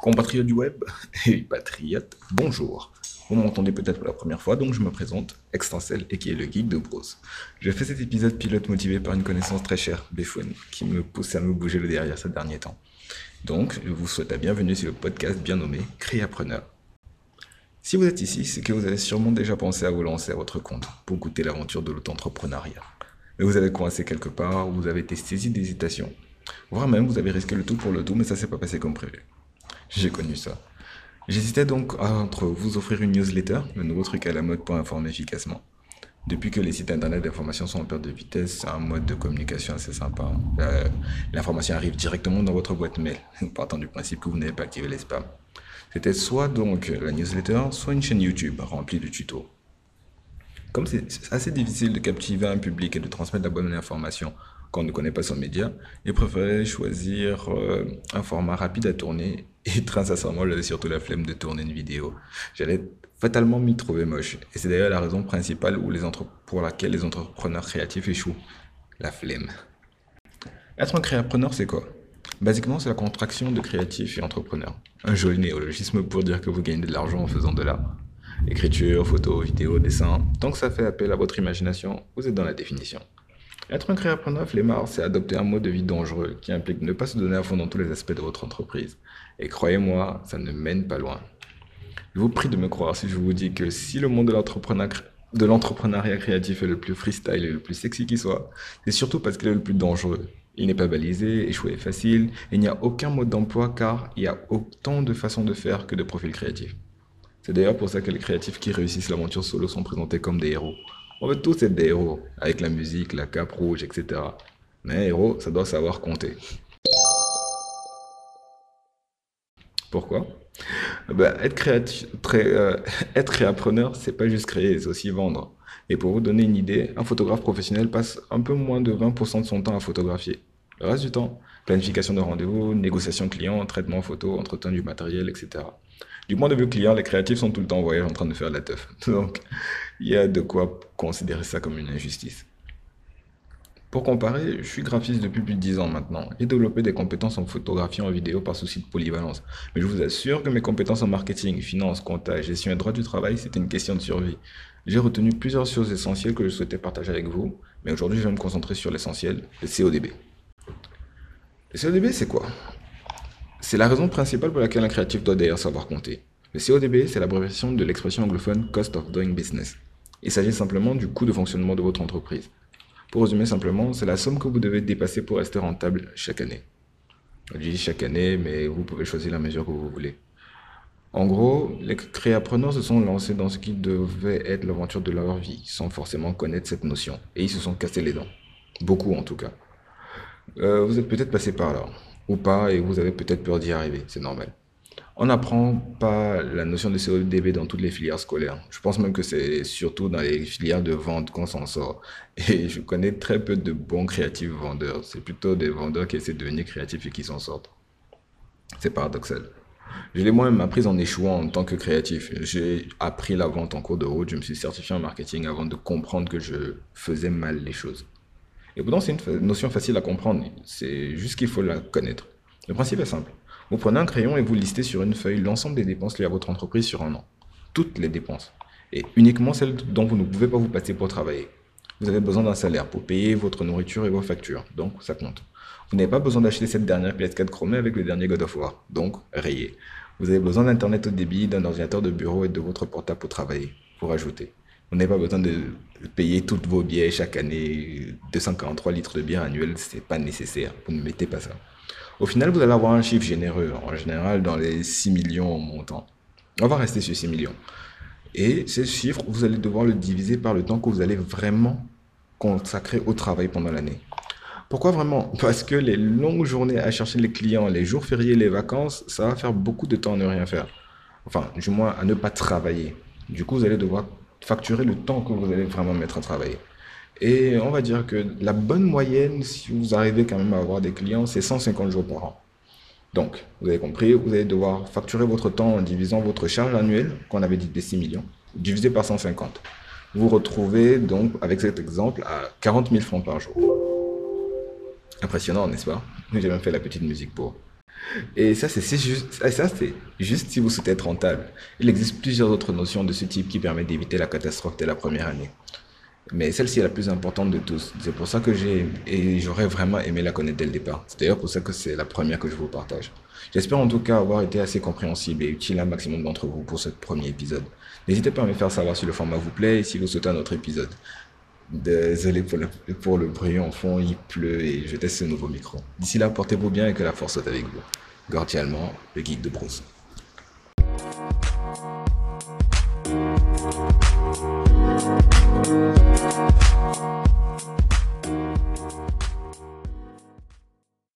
Compatriotes du web et patriotes, bonjour. Vous m'entendez peut-être pour la première fois, donc je me présente, Extensel, et qui est le geek de Bros. Je fais cet épisode pilote motivé par une connaissance très chère, Befone, qui me pousse à me bouger le derrière ces derniers temps. Donc, je vous souhaite la bienvenue sur le podcast bien nommé Créapreneur. Si vous êtes ici, c'est que vous avez sûrement déjà pensé à vous lancer à votre compte pour goûter l'aventure de l'auto-entrepreneuriat. Mais vous avez coincé quelque part, ou vous avez été saisi d'hésitation. Voire même, vous avez risqué le tout pour le tout, mais ça s'est pas passé comme prévu. J'ai connu ça. J'hésitais donc entre vous offrir une newsletter, le nouveau truc à la mode pour informer efficacement. Depuis que les sites internet d'information sont en perte de vitesse, c'est un mode de communication assez sympa. Euh, l'information arrive directement dans votre boîte mail, partant du principe que vous n'avez pas activé les spams. C'était soit donc la newsletter, soit une chaîne YouTube remplie de tutos. Comme c'est assez difficile de captiver un public et de transmettre la bonne information quand on ne connaît pas son média, il préférait choisir euh, un format rapide à tourner et très sincèrement, j'avais surtout la flemme de tourner une vidéo. J'allais fatalement m'y trouver moche. Et c'est d'ailleurs la raison principale pour laquelle les entrepreneurs créatifs échouent. La flemme. Être un créapreneur, c'est quoi? Basiquement, c'est la contraction de créatif et entrepreneur. Un joli néologisme pour dire que vous gagnez de l'argent en faisant de l'art. Écriture, photo, vidéo, dessin, tant que ça fait appel à votre imagination, vous êtes dans la définition. Être un créapreneur flemmard, c'est adopter un mode de vie dangereux qui implique ne pas se donner à fond dans tous les aspects de votre entreprise. Et croyez-moi, ça ne mène pas loin. Je vous prie de me croire si je vous dis que si le monde de l'entrepreneuriat créatif est le plus freestyle et le plus sexy qui soit, c'est surtout parce qu'il est le plus dangereux. Il n'est pas balisé, échouer est facile, et il n'y a aucun mode d'emploi car il y a autant de façons de faire que de profils créatifs. C'est d'ailleurs pour ça que les créatifs qui réussissent l'aventure solo sont présentés comme des héros. On veut tous être des héros, avec la musique, la cape rouge, etc. Mais un héros, ça doit savoir compter. Pourquoi? Ben, être, créatif, très, euh, être c'est pas juste créer, c'est aussi vendre. Et pour vous donner une idée, un photographe professionnel passe un peu moins de 20% de son temps à photographier. Le reste du temps, planification de rendez-vous, négociation client, traitement photo, entretien du matériel, etc. Du point de vue client, les créatifs sont tout le temps en voyage en train de faire la teuf. Donc, il y a de quoi considérer ça comme une injustice. Pour comparer, je suis graphiste depuis plus de 10 ans maintenant et développé des compétences en photographie et en vidéo par souci de polyvalence. Mais je vous assure que mes compétences en marketing, finance, comptage, gestion et droit du travail, c'était une question de survie. J'ai retenu plusieurs choses essentielles que je souhaitais partager avec vous, mais aujourd'hui je vais me concentrer sur l'essentiel, le CODB. Le CODB, c'est quoi? C'est la raison principale pour laquelle un créatif doit d'ailleurs savoir compter. Le CODB, c'est l'abréviation de l'expression anglophone Cost of Doing Business. Il s'agit simplement du coût de fonctionnement de votre entreprise. Pour résumer simplement, c'est la somme que vous devez dépasser pour rester rentable chaque année. Je dis chaque année, mais vous pouvez choisir la mesure que vous voulez. En gros, les créapreneurs se sont lancés dans ce qui devait être l'aventure de leur vie, sans forcément connaître cette notion. Et ils se sont cassés les dents. Beaucoup en tout cas. Euh, vous êtes peut-être passé par là, pas, et vous avez peut-être peur d'y arriver, c'est normal. On n'apprend pas la notion de CODB dans toutes les filières scolaires. Je pense même que c'est surtout dans les filières de vente qu'on s'en sort. Et je connais très peu de bons créatifs vendeurs. C'est plutôt des vendeurs qui essaient de devenir créatifs et qui s'en sortent. C'est paradoxal. Je l'ai moi-même appris en échouant en tant que créatif. J'ai appris la vente en cours de route, je me suis certifié en marketing avant de comprendre que je faisais mal les choses. Et pourtant, c'est une notion facile à comprendre. C'est juste qu'il faut la connaître. Le principe est simple. Vous prenez un crayon et vous listez sur une feuille l'ensemble des dépenses liées à votre entreprise sur un an. Toutes les dépenses. Et uniquement celles dont vous ne pouvez pas vous passer pour travailler. Vous avez besoin d'un salaire pour payer votre nourriture et vos factures. Donc, ça compte. Vous n'avez pas besoin d'acheter cette dernière PS4 chromée avec le dernier God of War. Donc, rayez. Vous avez besoin d'Internet au débit, d'un ordinateur de bureau et de votre portable pour travailler. Pour ajouter. Vous n'avez pas besoin de payer toutes vos bières chaque année. 243 litres de bière annuelle, c'est pas nécessaire. Vous ne mettez pas ça. Au final, vous allez avoir un chiffre généreux, en général dans les 6 millions en montant. On va rester sur 6 millions. Et ce chiffre, vous allez devoir le diviser par le temps que vous allez vraiment consacrer au travail pendant l'année. Pourquoi vraiment? Parce que les longues journées à chercher les clients, les jours fériés, les vacances, ça va faire beaucoup de temps à ne rien faire. Enfin, du moins à ne pas travailler. Du coup, vous allez devoir facturer le temps que vous allez vraiment mettre à travailler. Et on va dire que la bonne moyenne, si vous arrivez quand même à avoir des clients, c'est 150 jours par an. Donc, vous avez compris, vous allez devoir facturer votre temps en divisant votre charge annuelle, qu'on avait dit des 6 millions, divisé par 150. Vous retrouvez donc, avec cet exemple, à 40 000 francs par jour. Impressionnant, n'est-ce pas? J'ai même fait la petite musique pour. Et ça, c'est juste, juste si vous souhaitez être rentable. Il existe plusieurs autres notions de ce type qui permettent d'éviter la catastrophe dès la première année. Mais celle-ci est la plus importante de tous. C'est pour ça que j'ai, et j'aurais vraiment aimé la connaître dès le départ. C'est d'ailleurs pour ça que c'est la première que je vous partage. J'espère en tout cas avoir été assez compréhensible et utile à un maximum d'entre vous pour ce premier épisode. N'hésitez pas à me faire savoir si le format vous plaît et si vous souhaitez un autre épisode. Désolé pour le, pour le bruit en fond, il pleut et je teste ce nouveau micro. D'ici là, portez-vous bien et que la force soit avec vous. Gordialement, le geek de bronze.